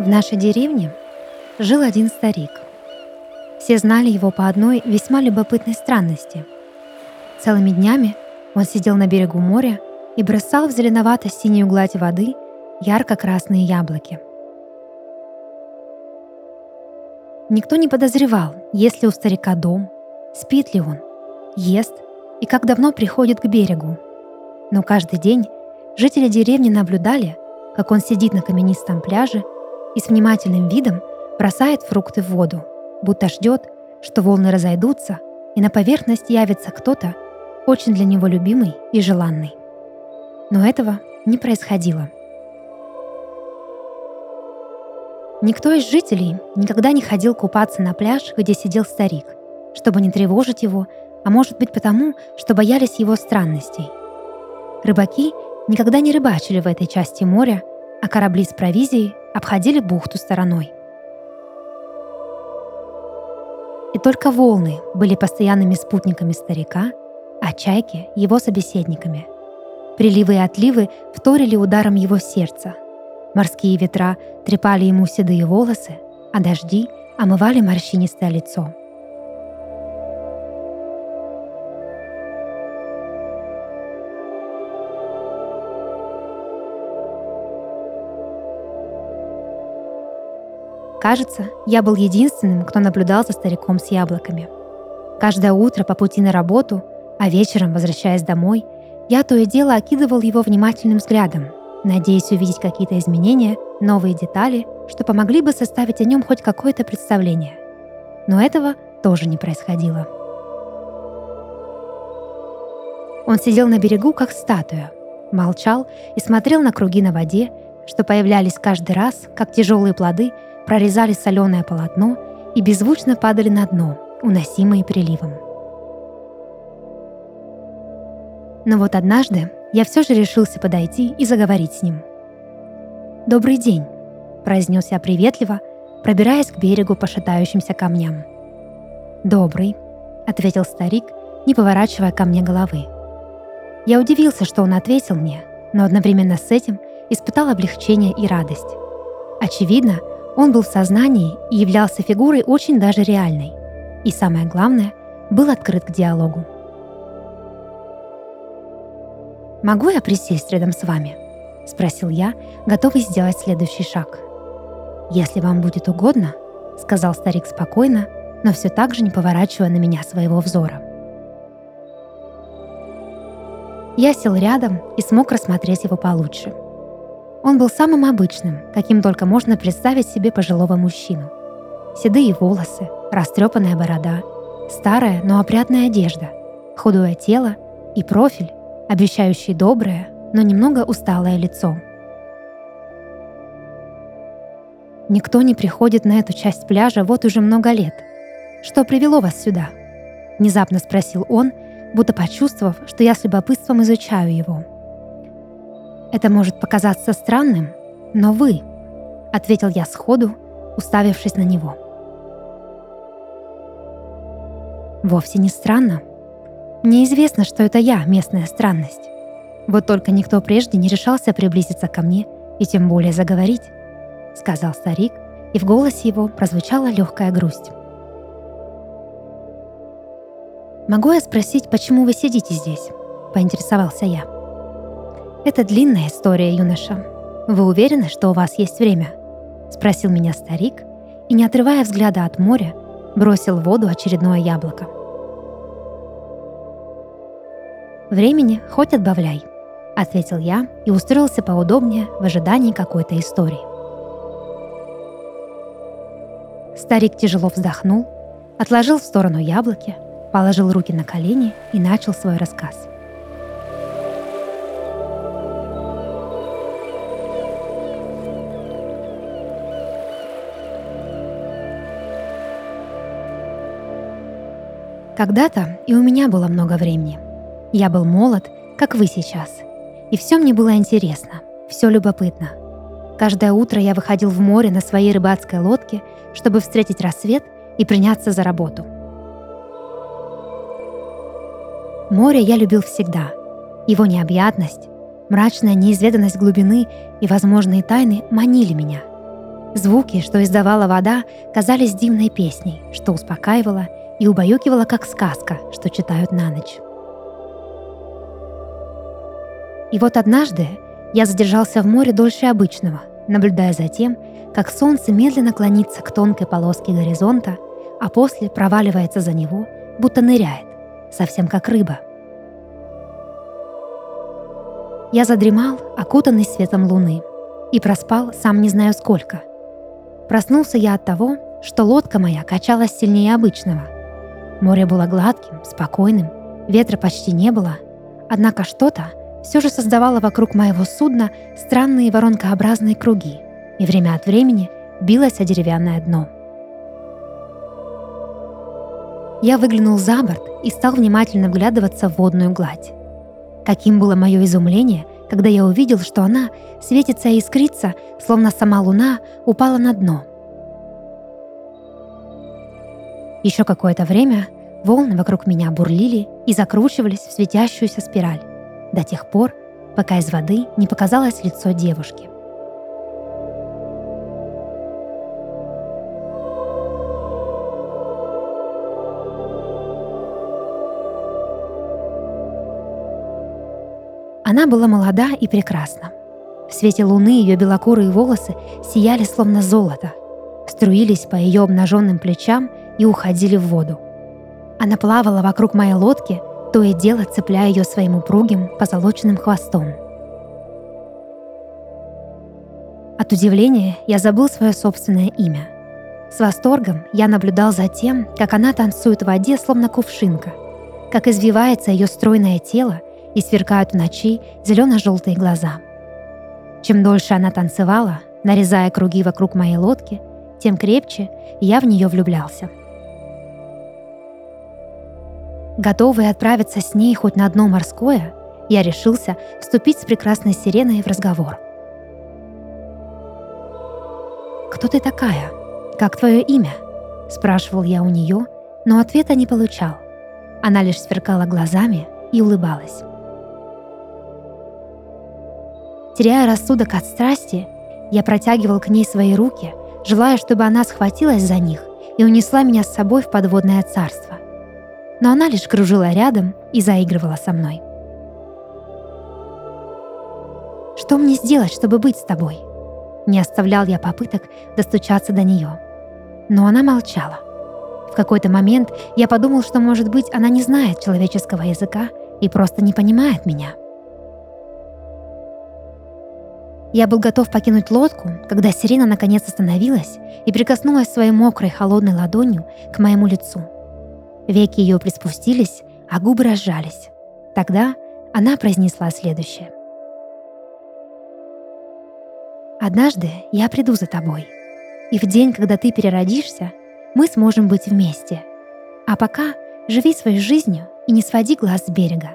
В нашей деревне жил один старик. Все знали его по одной весьма любопытной странности. Целыми днями он сидел на берегу моря и бросал в зеленовато-синюю гладь воды ярко-красные яблоки. Никто не подозревал, есть ли у старика дом, спит ли он, ест и как давно приходит к берегу. Но каждый день жители деревни наблюдали, как он сидит на каменистом пляже и с внимательным видом бросает фрукты в воду, будто ждет, что волны разойдутся, и на поверхность явится кто-то, очень для него любимый и желанный. Но этого не происходило. Никто из жителей никогда не ходил купаться на пляж, где сидел старик, чтобы не тревожить его, а может быть потому, что боялись его странностей. Рыбаки никогда не рыбачили в этой части моря, а корабли с провизией обходили бухту стороной. И только волны были постоянными спутниками старика, а чайки — его собеседниками. Приливы и отливы вторили ударом его сердца. Морские ветра трепали ему седые волосы, а дожди омывали морщинистое лицо — Кажется, я был единственным, кто наблюдал за стариком с яблоками. Каждое утро по пути на работу, а вечером, возвращаясь домой, я то и дело окидывал его внимательным взглядом, надеясь увидеть какие-то изменения, новые детали, что помогли бы составить о нем хоть какое-то представление. Но этого тоже не происходило. Он сидел на берегу, как статуя, молчал и смотрел на круги на воде, что появлялись каждый раз, как тяжелые плоды – прорезали соленое полотно и беззвучно падали на дно, уносимые приливом. Но вот однажды я все же решился подойти и заговорить с ним. «Добрый день», — произнес я приветливо, пробираясь к берегу по шатающимся камням. «Добрый», — ответил старик, не поворачивая ко мне головы. Я удивился, что он ответил мне, но одновременно с этим испытал облегчение и радость. Очевидно, он был в сознании и являлся фигурой очень даже реальной. И самое главное, был открыт к диалогу. «Могу я присесть рядом с вами?» — спросил я, готовый сделать следующий шаг. «Если вам будет угодно», — сказал старик спокойно, но все так же не поворачивая на меня своего взора. Я сел рядом и смог рассмотреть его получше — он был самым обычным, каким только можно представить себе пожилого мужчину. Седые волосы, растрепанная борода, старая, но опрятная одежда, худое тело и профиль, обещающий доброе, но немного усталое лицо. Никто не приходит на эту часть пляжа вот уже много лет. Что привело вас сюда? Внезапно спросил он, будто почувствовав, что я с любопытством изучаю его. Это может показаться странным, но вы, ответил я сходу, уставившись на него. Вовсе не странно. Мне известно, что это я, местная странность. Вот только никто прежде не решался приблизиться ко мне и тем более заговорить, сказал старик, и в голосе его прозвучала легкая грусть. «Могу я спросить, почему вы сидите здесь?» — поинтересовался я. «Это длинная история, юноша. Вы уверены, что у вас есть время?» — спросил меня старик и, не отрывая взгляда от моря, бросил в воду очередное яблоко. «Времени хоть отбавляй», — ответил я и устроился поудобнее в ожидании какой-то истории. Старик тяжело вздохнул, отложил в сторону яблоки, положил руки на колени и начал свой рассказ. Когда-то и у меня было много времени. Я был молод, как вы сейчас. И все мне было интересно, все любопытно. Каждое утро я выходил в море на своей рыбацкой лодке, чтобы встретить рассвет и приняться за работу. Море я любил всегда. Его необъятность, мрачная неизведанность глубины и возможные тайны манили меня. Звуки, что издавала вода, казались дивной песней, что успокаивала и убаюкивала, как сказка, что читают на ночь. И вот однажды я задержался в море дольше обычного, наблюдая за тем, как солнце медленно клонится к тонкой полоске горизонта, а после проваливается за него, будто ныряет, совсем как рыба. Я задремал, окутанный светом луны, и проспал сам не знаю сколько. Проснулся я от того, что лодка моя качалась сильнее обычного. Море было гладким, спокойным, ветра почти не было, однако что-то все же создавало вокруг моего судна странные воронкообразные круги и время от времени билось о деревянное дно. Я выглянул за борт и стал внимательно вглядываться в водную гладь. Каким было мое изумление, когда я увидел, что она светится и искрится, словно сама луна упала на дно. Еще какое-то время волны вокруг меня бурлили и закручивались в светящуюся спираль, до тех пор, пока из воды не показалось лицо девушки. Она была молода и прекрасна. В свете луны ее белокурые волосы сияли словно золото, струились по ее обнаженным плечам и уходили в воду. Она плавала вокруг моей лодки, то и дело цепляя ее своим упругим позолоченным хвостом. От удивления я забыл свое собственное имя. С восторгом я наблюдал за тем, как она танцует в воде, словно кувшинка, как извивается ее стройное тело и сверкают в ночи зелено-желтые глаза. Чем дольше она танцевала, нарезая круги вокруг моей лодки, тем крепче я в нее влюблялся. Готовый отправиться с ней хоть на дно морское, я решился вступить с прекрасной сиреной в разговор. «Кто ты такая? Как твое имя?» – спрашивал я у нее, но ответа не получал. Она лишь сверкала глазами и улыбалась. Теряя рассудок от страсти, я протягивал к ней свои руки, желая, чтобы она схватилась за них и унесла меня с собой в подводное царство. Но она лишь кружила рядом и заигрывала со мной. «Что мне сделать, чтобы быть с тобой?» Не оставлял я попыток достучаться до нее. Но она молчала. В какой-то момент я подумал, что, может быть, она не знает человеческого языка и просто не понимает меня. Я был готов покинуть лодку, когда сирена наконец остановилась и прикоснулась своей мокрой холодной ладонью к моему лицу. Веки ее приспустились, а губы разжались. Тогда она произнесла следующее. «Однажды я приду за тобой, и в день, когда ты переродишься, мы сможем быть вместе. А пока живи своей жизнью и не своди глаз с берега.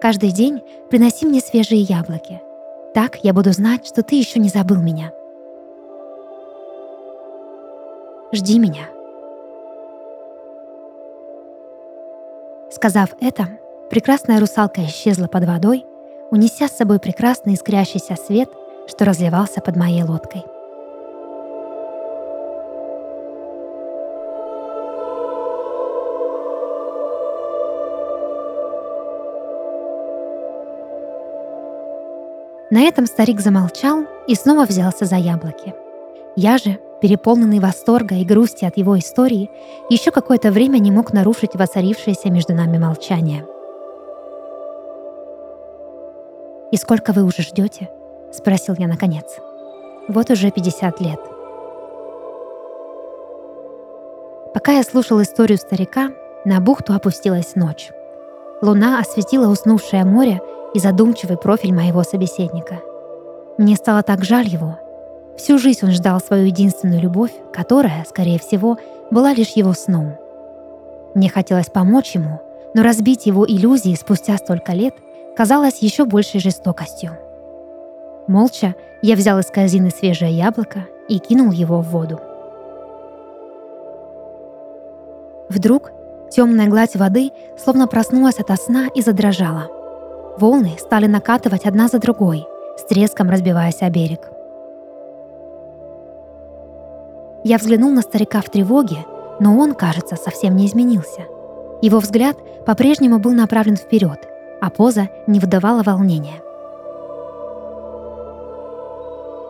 Каждый день приноси мне свежие яблоки — так я буду знать, что ты еще не забыл меня. Жди меня. Сказав это, прекрасная русалка исчезла под водой, унеся с собой прекрасный искрящийся свет, что разливался под моей лодкой. На этом старик замолчал и снова взялся за яблоки. Я же, переполненный восторга и грусти от его истории, еще какое-то время не мог нарушить воцарившееся между нами молчание. «И сколько вы уже ждете?» — спросил я наконец. «Вот уже 50 лет». Пока я слушал историю старика, на бухту опустилась ночь. Луна осветила уснувшее море и задумчивый профиль моего собеседника. Мне стало так жаль его. Всю жизнь он ждал свою единственную любовь, которая, скорее всего, была лишь его сном. Мне хотелось помочь ему, но разбить его иллюзии спустя столько лет казалось еще большей жестокостью. Молча я взял из корзины свежее яблоко и кинул его в воду. Вдруг темная гладь воды словно проснулась ото сна и задрожала — Волны стали накатывать одна за другой, с треском разбиваясь о берег. Я взглянул на старика в тревоге, но он, кажется, совсем не изменился. Его взгляд по-прежнему был направлен вперед, а поза не выдавала волнения.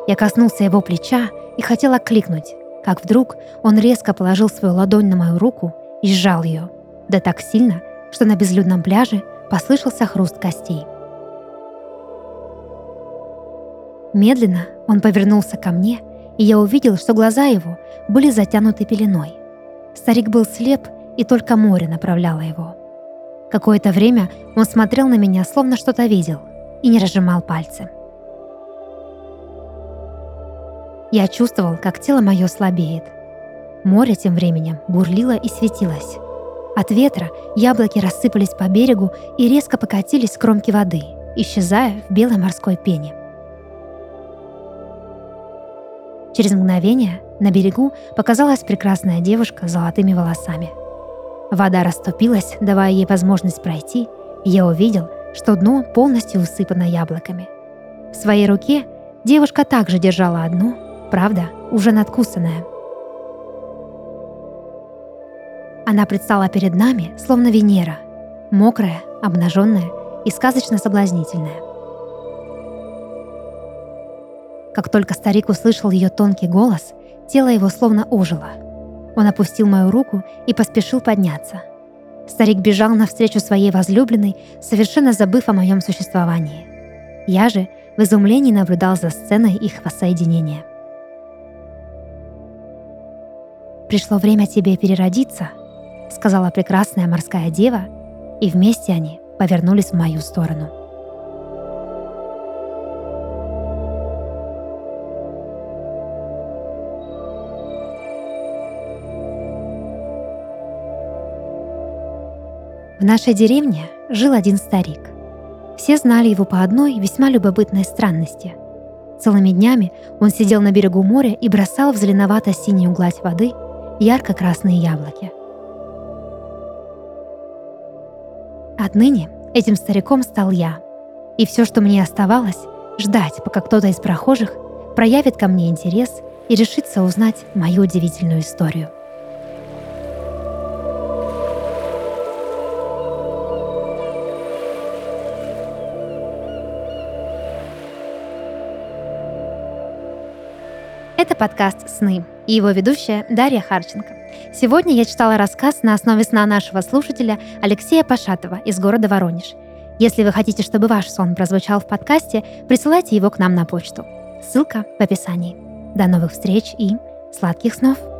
Я коснулся его плеча и хотел окликнуть, как вдруг он резко положил свою ладонь на мою руку и сжал ее, да так сильно, что на безлюдном пляже послышался хруст костей. Медленно он повернулся ко мне, и я увидел, что глаза его были затянуты пеленой. Старик был слеп, и только море направляло его. Какое-то время он смотрел на меня, словно что-то видел, и не разжимал пальцы. Я чувствовал, как тело мое слабеет. Море тем временем бурлило и светилось. От ветра яблоки рассыпались по берегу и резко покатились с кромки воды, исчезая в белой морской пене. Через мгновение на берегу показалась прекрасная девушка с золотыми волосами. Вода расступилась, давая ей возможность пройти, и я увидел, что дно полностью усыпано яблоками. В своей руке девушка также держала одно, правда, уже надкусанное. Она предстала перед нами, словно Венера, мокрая, обнаженная и сказочно соблазнительная. Как только старик услышал ее тонкий голос, тело его словно ожило. Он опустил мою руку и поспешил подняться. Старик бежал навстречу своей возлюбленной, совершенно забыв о моем существовании. Я же в изумлении наблюдал за сценой их воссоединения. «Пришло время тебе переродиться», — сказала прекрасная морская дева, и вместе они повернулись в мою сторону. В нашей деревне жил один старик. Все знали его по одной весьма любопытной странности. Целыми днями он сидел на берегу моря и бросал в зеленовато-синюю гладь воды ярко-красные яблоки. Отныне этим стариком стал я. И все, что мне оставалось, ждать, пока кто-то из прохожих проявит ко мне интерес и решится узнать мою удивительную историю. Подкаст «Сны» и его ведущая Дарья Харченко. Сегодня я читала рассказ на основе сна нашего слушателя Алексея Пашатова из города Воронеж. Если вы хотите, чтобы ваш сон прозвучал в подкасте, присылайте его к нам на почту. Ссылка в описании. До новых встреч и сладких снов!